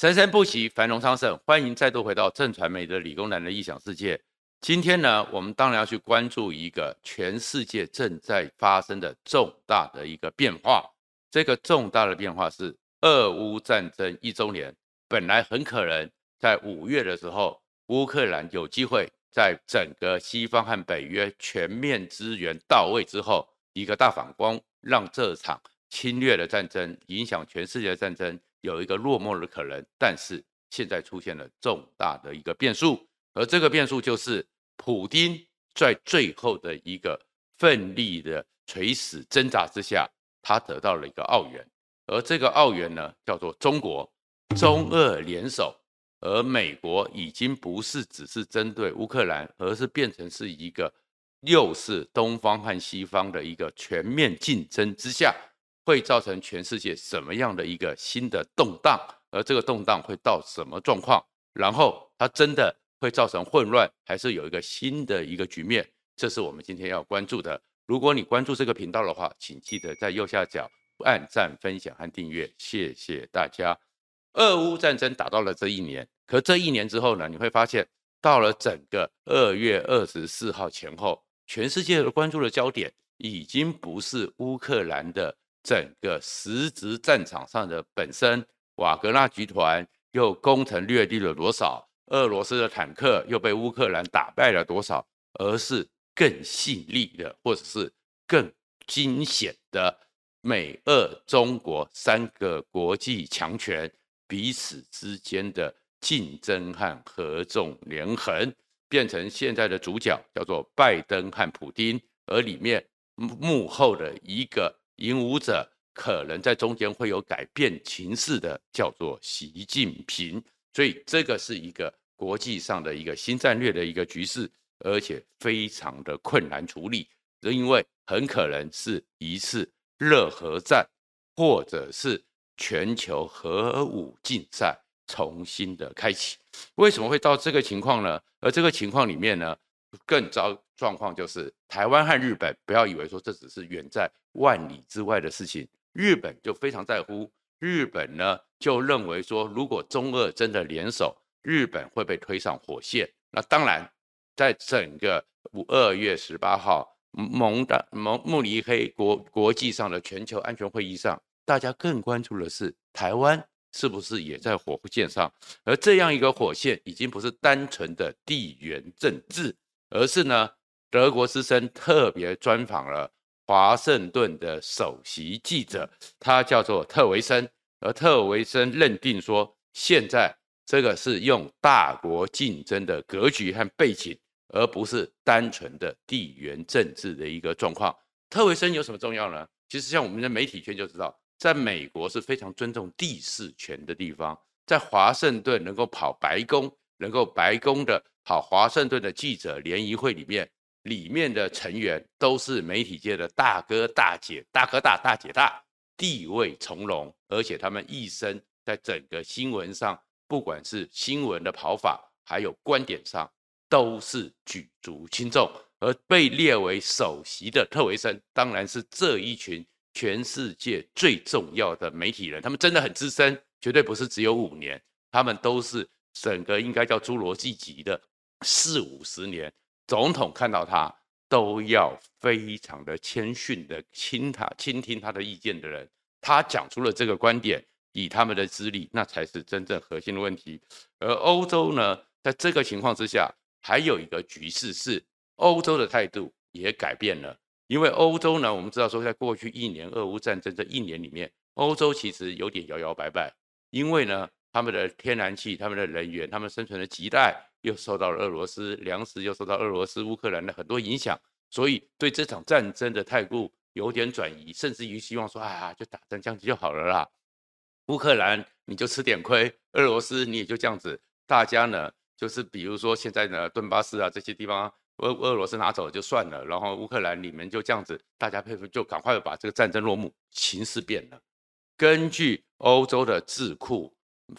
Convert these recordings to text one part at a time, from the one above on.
生生不息，繁荣昌盛。欢迎再度回到正传媒的理工男的异想世界。今天呢，我们当然要去关注一个全世界正在发生的重大的一个变化。这个重大的变化是俄乌战争一周年。本来很可能在五月的时候，乌克兰有机会在整个西方和北约全面支援到位之后，一个大反攻，让这场侵略的战争影响全世界的战争。有一个落寞的可能，但是现在出现了重大的一个变数，而这个变数就是普丁在最后的一个奋力的垂死挣扎之下，他得到了一个奥援，而这个奥援呢叫做中国，中俄联手，而美国已经不是只是针对乌克兰，而是变成是一个又是东方和西方的一个全面竞争之下。会造成全世界什么样的一个新的动荡？而这个动荡会到什么状况？然后它真的会造成混乱，还是有一个新的一个局面？这是我们今天要关注的。如果你关注这个频道的话，请记得在右下角按赞、分享和订阅，谢谢大家。俄乌战争打到了这一年，可这一年之后呢？你会发现，到了整个二月二十四号前后，全世界的关注的焦点已经不是乌克兰的。整个实质战场上的本身，瓦格纳集团又攻城略地了多少？俄罗斯的坦克又被乌克兰打败了多少？而是更细腻的，或者是更惊险的，美、俄、中国三个国际强权彼此之间的竞争和合纵连横，变成现在的主角叫做拜登和普丁，而里面幕后的一个。引武者可能在中间会有改变情势的，叫做习近平，所以这个是一个国际上的一个新战略的一个局势，而且非常的困难处理，因为很可能是一次热核战，或者是全球核武竞赛重新的开启。为什么会到这个情况呢？而这个情况里面呢，更糟状况就是台湾和日本，不要以为说这只是远在万里之外的事情，日本就非常在乎。日本呢就认为说，如果中俄真的联手，日本会被推上火线。那当然，在整个五二月十八号蒙的蒙慕尼黑国国际上的全球安全会议上，大家更关注的是台湾是不是也在火线上，而这样一个火线已经不是单纯的地缘政治。而是呢，德国之声特别专访了华盛顿的首席记者，他叫做特维森，而特维森认定说，现在这个是用大国竞争的格局和背景，而不是单纯的地缘政治的一个状况。特维森有什么重要呢？其实像我们的媒体圈就知道，在美国是非常尊重地势权的地方，在华盛顿能够跑白宫，能够白宫的。好，华盛顿的记者联谊会里面，里面的成员都是媒体界的大哥大姐、大哥大、大姐大，地位从容，而且他们一生在整个新闻上，不管是新闻的跑法，还有观点上，都是举足轻重。而被列为首席的特维森，当然是这一群全世界最重要的媒体人，他们真的很资深，绝对不是只有五年，他们都是整个应该叫侏罗纪级的。四五十年，总统看到他都要非常的谦逊的听他倾听他的意见的人，他讲出了这个观点，以他们的资历，那才是真正核心的问题。而欧洲呢，在这个情况之下，还有一个局势是欧洲的态度也改变了，因为欧洲呢，我们知道说，在过去一年俄乌战争这一年里面，欧洲其实有点摇摇摆摆，因为呢，他们的天然气、他们的能源、他们生存的亟待。又受到了俄罗斯粮食，又受到俄罗斯、乌克兰的很多影响，所以对这场战争的态度有点转移，甚至于希望说啊，就打战这样子就好了啦。乌克兰你就吃点亏，俄罗斯你也就这样子，大家呢就是比如说现在呢顿巴斯啊这些地方，俄俄罗斯拿走了就算了，然后乌克兰你们就这样子，大家配合就赶快把这个战争落幕。形势变了，根据欧洲的智库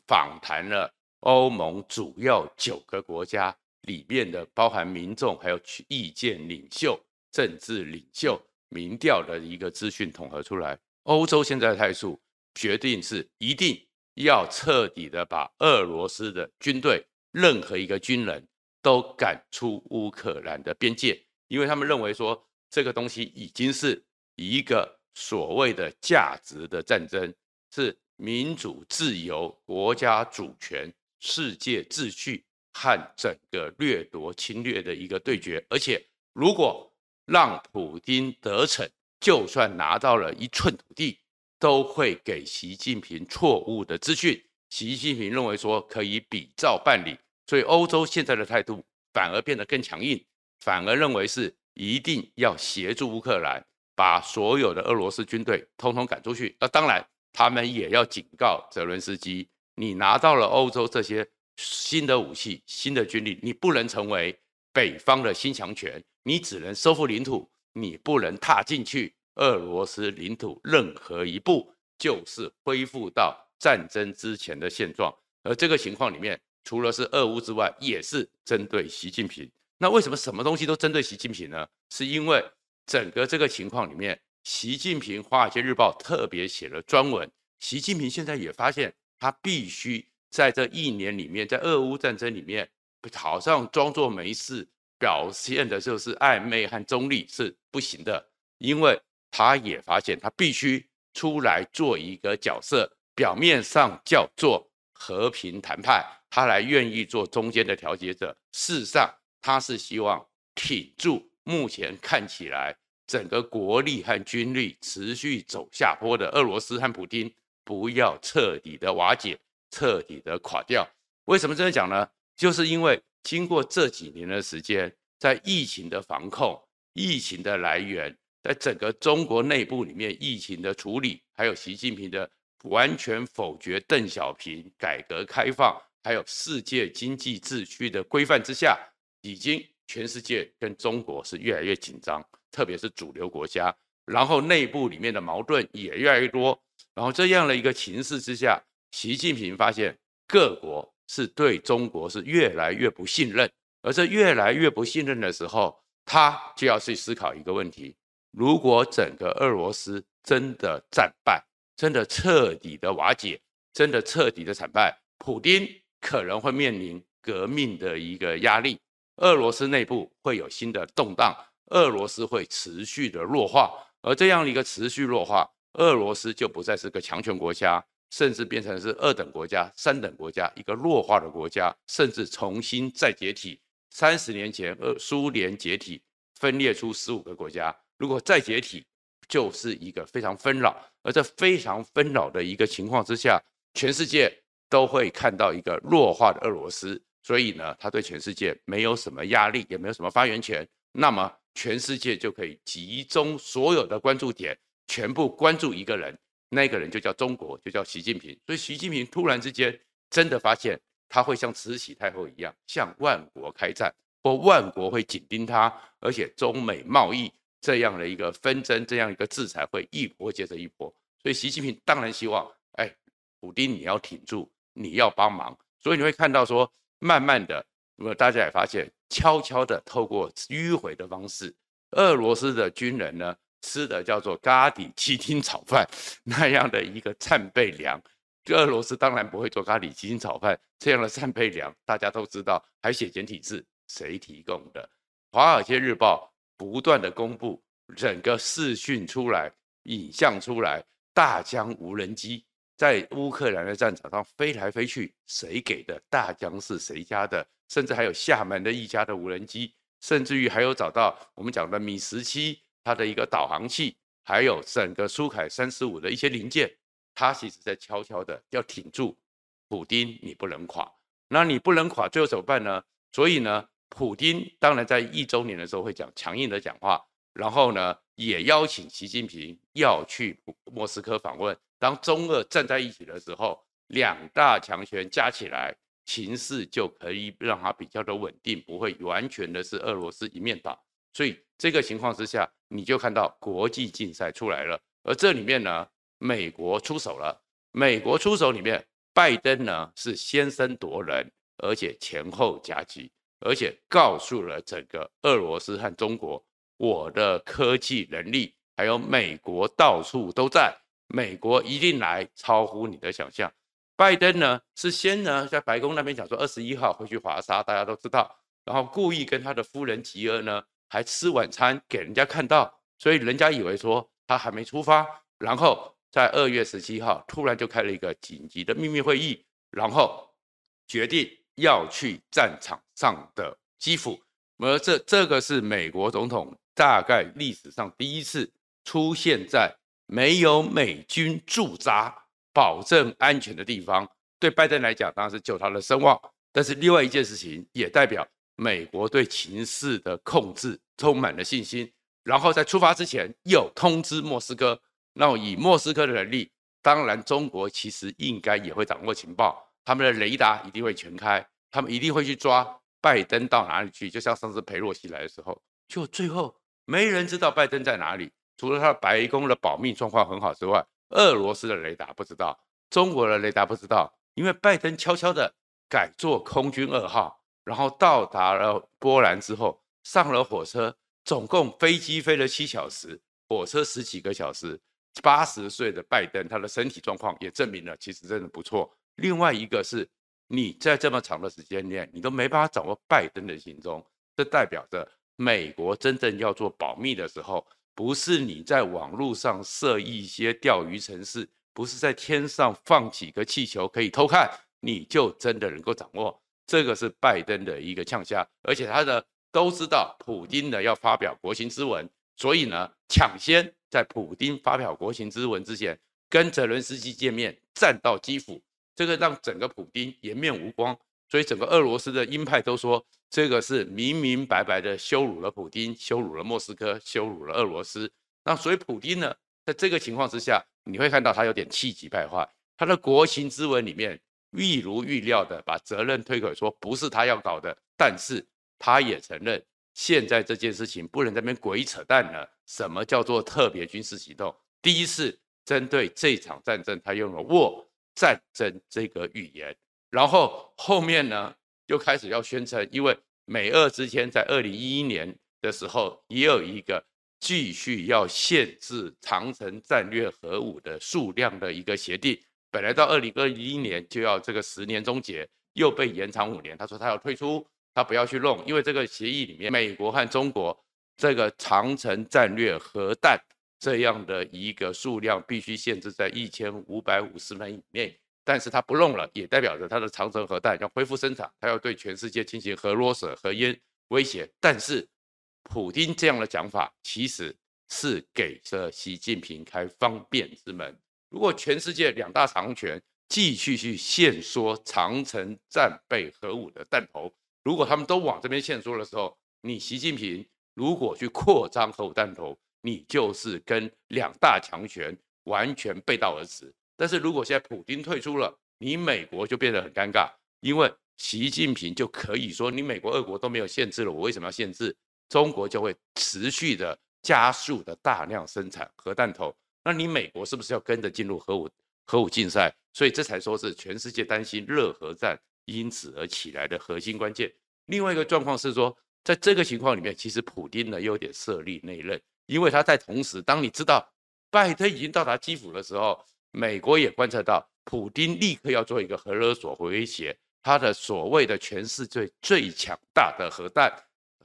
访谈了。欧盟主要九个国家里面的包含民众，还有意见领袖、政治领袖、民调的一个资讯统合出来，欧洲现在的态度决定是一定要彻底的把俄罗斯的军队任何一个军人都赶出乌克兰的边界，因为他们认为说这个东西已经是一个所谓的价值的战争，是民主自由、国家主权、世界秩序和整个掠夺侵略的一个对决，而且如果让普丁得逞，就算拿到了一寸土地，都会给习近平错误的资讯。习近平认为说可以比照办理，所以欧洲现在的态度反而变得更强硬，反而认为是一定要协助乌克兰把所有的俄罗斯军队通通赶出去。那当然，他们也要警告泽伦斯基：你拿到了欧洲这些新的武器、新的军力，你不能成为北方的新强权，你只能收复领土，你不能踏进去。俄罗斯领土任何一步，就是恢复到战争之前的现状。而这个情况里面，除了是俄乌之外，也是针对习近平。那为什么什么东西都针对习近平呢？是因为整个这个情况里面，习近平《华尔街日报》特别写了专文。习近平现在也发现，他必须在这一年里面，在俄乌战争里面，好像装作没事，表现的就是暧昧和中立是不行的，因为。他也发现，他必须出来做一个角色，表面上叫做和平谈判，他来愿意做中间的调解者。事实上，他是希望挺住目前看起来整个国力和军力持续走下坡的俄罗斯和普丁，不要彻底的瓦解，彻底的垮掉。为什么这样讲呢？就是因为经过这几年的时间，在疫情的防控、疫情的来源。在整个中国内部里面，疫情的处理，还有习近平的完全否决邓小平改革开放，还有世界经济秩序的规范之下，已经全世界跟中国是越来越紧张，特别是主流国家，然后内部里面的矛盾也越来越多，然后这样的一个情势之下，习近平发现各国是对中国是越来越不信任，而这越来越不信任的时候，他就要去思考一个问题。如果整个俄罗斯真的战败，真的彻底的瓦解，真的彻底的惨败，普丁可能会面临革命的一个压力，俄罗斯内部会有新的动荡，俄罗斯会持续的弱化，而这样的一个持续弱化，俄罗斯就不再是个强权国家，甚至变成是二等国家、三等国家，一个弱化的国家，甚至重新再解体。三十年前，俄苏联解体，分裂出十五个国家。如果再解体，就是一个非常纷扰，而这非常纷扰的一个情况之下，全世界都会看到一个弱化的俄罗斯，所以呢，他对全世界没有什么压力，也没有什么发言权，那么全世界就可以集中所有的关注点，全部关注一个人，那个人就叫中国，就叫习近平。所以习近平突然之间真的发现，他会像慈禧太后一样，向万国开战，或万国会紧盯他，而且中美贸易。这样的一个纷争，这样一个制裁会一波接着一波，所以习近平当然希望，哎，普丁你要挺住，你要帮忙，所以你会看到说，慢慢的，那么大家也发现，悄悄的透过迂回的方式，俄罗斯的军人呢吃的叫做咖喱鸡丁炒饭那样的一个战备粮，俄罗斯当然不会做咖喱鸡丁炒饭这样的战备粮，大家都知道，还写简体字，谁提供的？《华尔街日报》。不断的公布整个视讯出来，影像出来，大疆无人机在乌克兰的战场上飞来飞去，谁给的？大疆是谁家的？甚至还有厦门的一家的无人机，甚至于还有找到我们讲的米十七它的一个导航器，还有整个苏凯三十五的一些零件，它其实在悄悄的要挺住普丁，你不能垮，那你不能垮，最后怎么办呢？所以呢？普丁当然在一周年的时候会讲强硬的讲话，然后呢，也邀请习近平要去莫斯科访问。当中俄站在一起的时候，两大强权加起来，情势就可以让它比较的稳定，不会完全的是俄罗斯一面倒。所以这个情况之下，你就看到国际竞赛出来了。而这里面呢，美国出手了。美国出手里面，拜登呢是先声夺人，而且前后夹击。而且告诉了整个俄罗斯和中国，我的科技能力还有美国到处都在，美国一定来超乎你的想象。拜登呢是先呢在白宫那边讲说二十一号会去华沙，大家都知道，然后故意跟他的夫人吉尔呢还吃晚餐给人家看到，所以人家以为说他还没出发，然后在二月十七号突然就开了一个紧急的秘密会议，然后决定要去战场上的基辅，而这这个是美国总统大概历史上第一次出现在没有美军驻扎。保证安全的地方，对拜登来讲当然是救他的声望，但是另外一件事情也代表美国对情势的控制充满了信心。然后在出发之前又通知莫斯科，那以莫斯科的能力，当然中国其实应该也会掌握情报，他们的雷达一定会全开，他们一定会去抓拜登到哪里去。就像上次裴洛西来的时候，就最后没人知道拜登在哪里，除了他白宫的保密状况很好之外。俄罗斯的雷达不知道，中国的雷达不知道，因为拜登悄悄的改坐空军二号，然后到达了波兰之后，上了火车，总共飞机飞了七小时，火车十几个小时。八十岁的拜登，他的身体状况也证明了，其实真的不错。另外一个是，你在这么长的时间内，你都没办法掌握拜登的行踪，这代表着美国真正要做保密的时候。不是你在网络上设一些钓鱼城市，不是在天上放几个气球可以偷看，你就真的能够掌握。这个是拜登的一个呛虾，而且他的都知道，普丁呢要发表国情之文，所以呢抢先在普丁发表国情之文之前，跟泽伦斯基见面，站到基辅，这个让整个普丁颜面无光。所以整个俄罗斯的鹰派都说，这个是明明白白的羞辱了普丁，羞辱了莫斯科，羞辱了俄罗斯。那所以普丁呢，在这个情况之下，你会看到他有点气急败坏。他的国情之文里面，一如预料的把责任推给说不是他要搞的，但是他也承认，现在这件事情不能在那边鬼扯淡了。什么叫做特别军事行动？第一次针对这场战争，他用了握战争这个语言。然后后面呢，又开始要宣称，因为美俄之间在二零一一年的时候也有一个继续要限制长城战略核武的数量的一个协定，本来到二零二一年就要这个十年终结，又被延长五年。他说他要退出，他不要去弄，因为这个协议里面，美国和中国这个长城战略核弹这样的一个数量必须限制在一千五百五十枚以内。但是他不弄了，也代表着他的长城核弹要恢复生产，他要对全世界进行核威慑、核烟威胁。但是，普丁这样的讲法其实是给着习近平开方便之门。如果全世界两大强权继续去限缩长城战备核武的弹头，如果他们都往这边限缩的时候，你习近平如果去扩张核弹头，你就是跟两大强权完全背道而驰。但是如果现在普丁退出了，你美国就变得很尴尬，因为习近平就可以说，你美国、俄国都没有限制了，我为什么要限制？中国就会持续的加速的大量生产核弹头，那你美国是不是要跟着进入核武核武竞赛？所以这才说是全世界担心热核战因此而起来的核心关键。另外一个状况是说，在这个情况里面，其实普丁呢有点设立内任，因为他在同时，当你知道拜登已经到达基辅的时候。美国也观察到，普丁立刻要做一个核勒索威胁，他的所谓的全世界最强大的核弹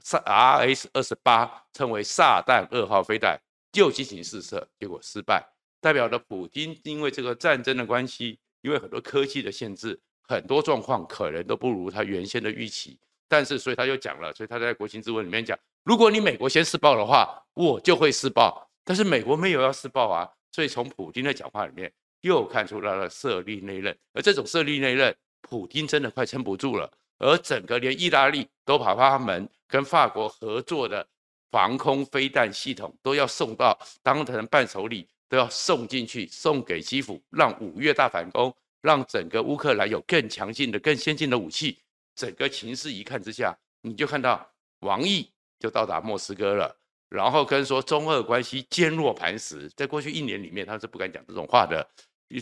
，RS 二十八，称为撒旦二号飞弹，就进行试射，结果失败，代表了普丁因为这个战争的关系，因为很多科技的限制，很多状况可能都不如他原先的预期。但是，所以他就讲了，所以他在国情咨文里面讲，如果你美国先施暴的话，我就会施暴。但是美国没有要施暴啊。所以从普丁的讲话里面又看出来了设立内任，而这种设立内任，普丁真的快撑不住了。而整个连意大利都把他们跟法国合作的防空飞弹系统都要送到当成伴手礼，都要送进去，送给基辅，让五月大反攻，让整个乌克兰有更强劲的、更先进的武器。整个情势一看之下，你就看到王毅就到达莫斯科了。然后跟说中俄关系坚若磐石，在过去一年里面，他是不敢讲这种话的，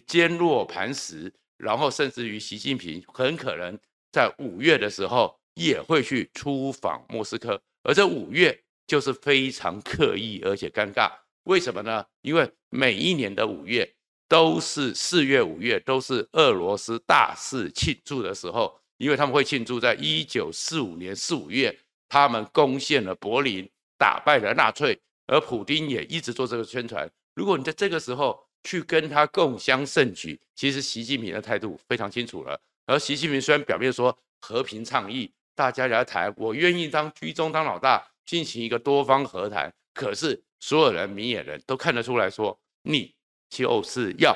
坚若磐石。然后甚至于习近平很可能在五月的时候也会去出访莫斯科，而这五月就是非常刻意而且尴尬。为什么呢？因为每一年的五月都是四月、五月，都是俄罗斯大肆庆祝的时候，因为他们会庆祝在一九四五年四五月，他们攻陷了柏林，打败了纳粹，而普丁也一直做这个宣传。如果你在这个时候去跟他共襄盛举，其实习近平的态度非常清楚了。而习近平虽然表面说和平倡议，大家来谈，我愿意当居中当老大，进行一个多方和谈，可是所有人明眼人都看得出来说，你。就是要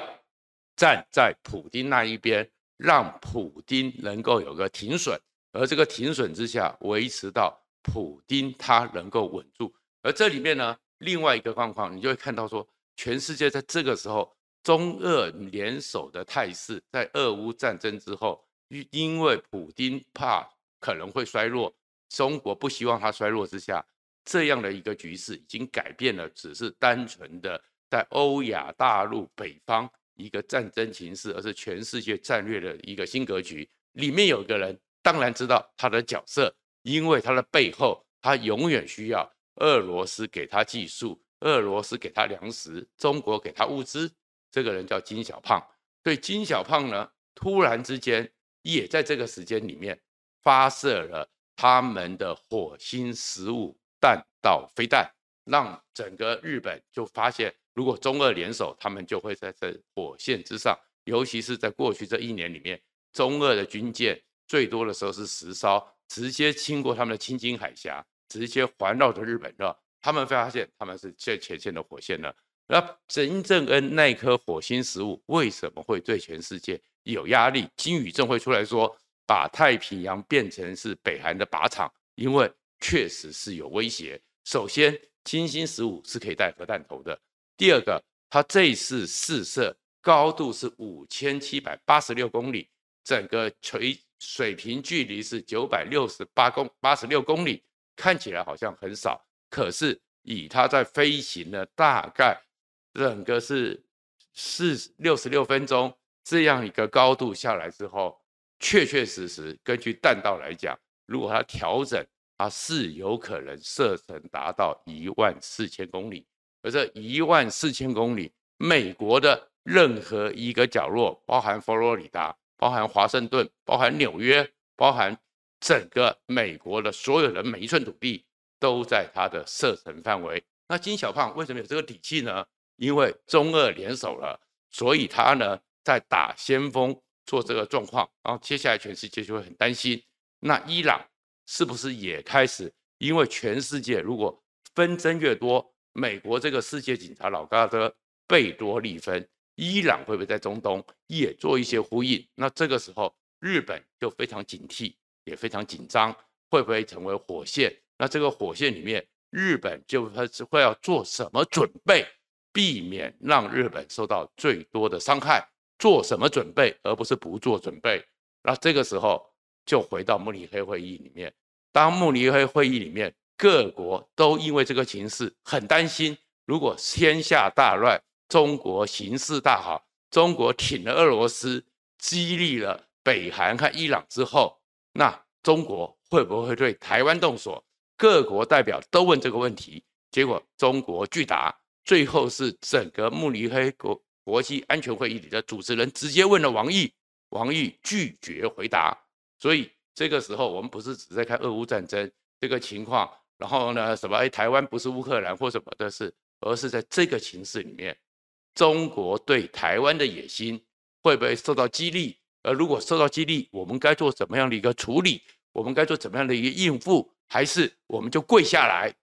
站在普丁那一边，让普丁能够有个停损，而这个停损之下，维持到普丁他能够稳住。而这里面呢，另外一个状况，你就会看到说，全世界在这个时候，中俄联手的态势，在俄乌战争之后，因为普丁怕可能会衰弱，中国不希望他衰落之下，这样的一个局势已经改变了，只是单纯的。在欧亚大陆北方一个战争形势，而是全世界战略的一个新格局。里面有一个人，当然知道他的角色，因为他的背后，他永远需要俄罗斯给他技术，俄罗斯给他粮食，中国给他物资。这个人叫金小胖。所以金小胖呢，突然之间也在这个时间里面发射了他们的火星十五弹道飞弹，让整个日本就发现。如果中俄联手，他们就会在这火线之上。尤其是在过去这一年里面，中俄的军舰最多的时候是十艘，直接经过他们的青津海峡，直接环绕着日本的。他们发现他们是最前线的火线了。那真正恩那颗火星十五为什么会对全世界有压力？金宇正会出来说，把太平洋变成是北韩的靶场，因为确实是有威胁。首先，金星十五是可以带核弹头的。第二个，它这次试射高度是五千七百八十六公里，整个垂水平距离是九百六十八公八十六公里，看起来好像很少，可是以它在飞行的大概整个是四六十六分钟这样一个高度下来之后，确确实实根据弹道来讲，如果它调整，它是有可能射程达到一万四千公里。而这一万四千公里，美国的任何一个角落，包含佛罗里达、包含华盛顿、包含纽约、包含整个美国的所有的每一寸土地，都在它的射程范围。那金小胖为什么有这个底气呢？因为中俄联手了，所以他呢在打先锋做这个状况。然后接下来全世界就会很担心，那伊朗是不是也开始？因为全世界如果纷争越多，美国这个世界警察老大哥贝多利分，伊朗会不会在中东也做一些呼应？那这个时候日本就非常警惕，也非常紧张，会不会成为火线？那这个火线里面，日本就会要做什么准备，避免让日本受到最多的伤害？做什么准备，而不是不做准备？那这个时候就回到慕尼黑会议里面，当慕尼黑会议里面。各国都因为这个情势很担心，如果天下大乱，中国形势大好，中国挺了俄罗斯，激励了北韩和伊朗之后，那中国会不会对台湾动手？各国代表都问这个问题，结果中国拒答，最后是整个慕尼黑国国际安全会议里的主持人直接问了王毅，王毅拒绝回答。所以这个时候，我们不是只在看俄乌战争这个情况。然后呢？什么？哎，台湾不是乌克兰或什么的事，而是在这个情势里面，中国对台湾的野心会不会受到激励？而如果受到激励，我们该做怎么样的一个处理？我们该做怎么样的一个应付？还是我们就跪下来？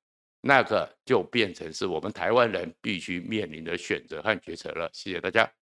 那个就变成是我们台湾人必须面临的选择和决策了。谢谢大家。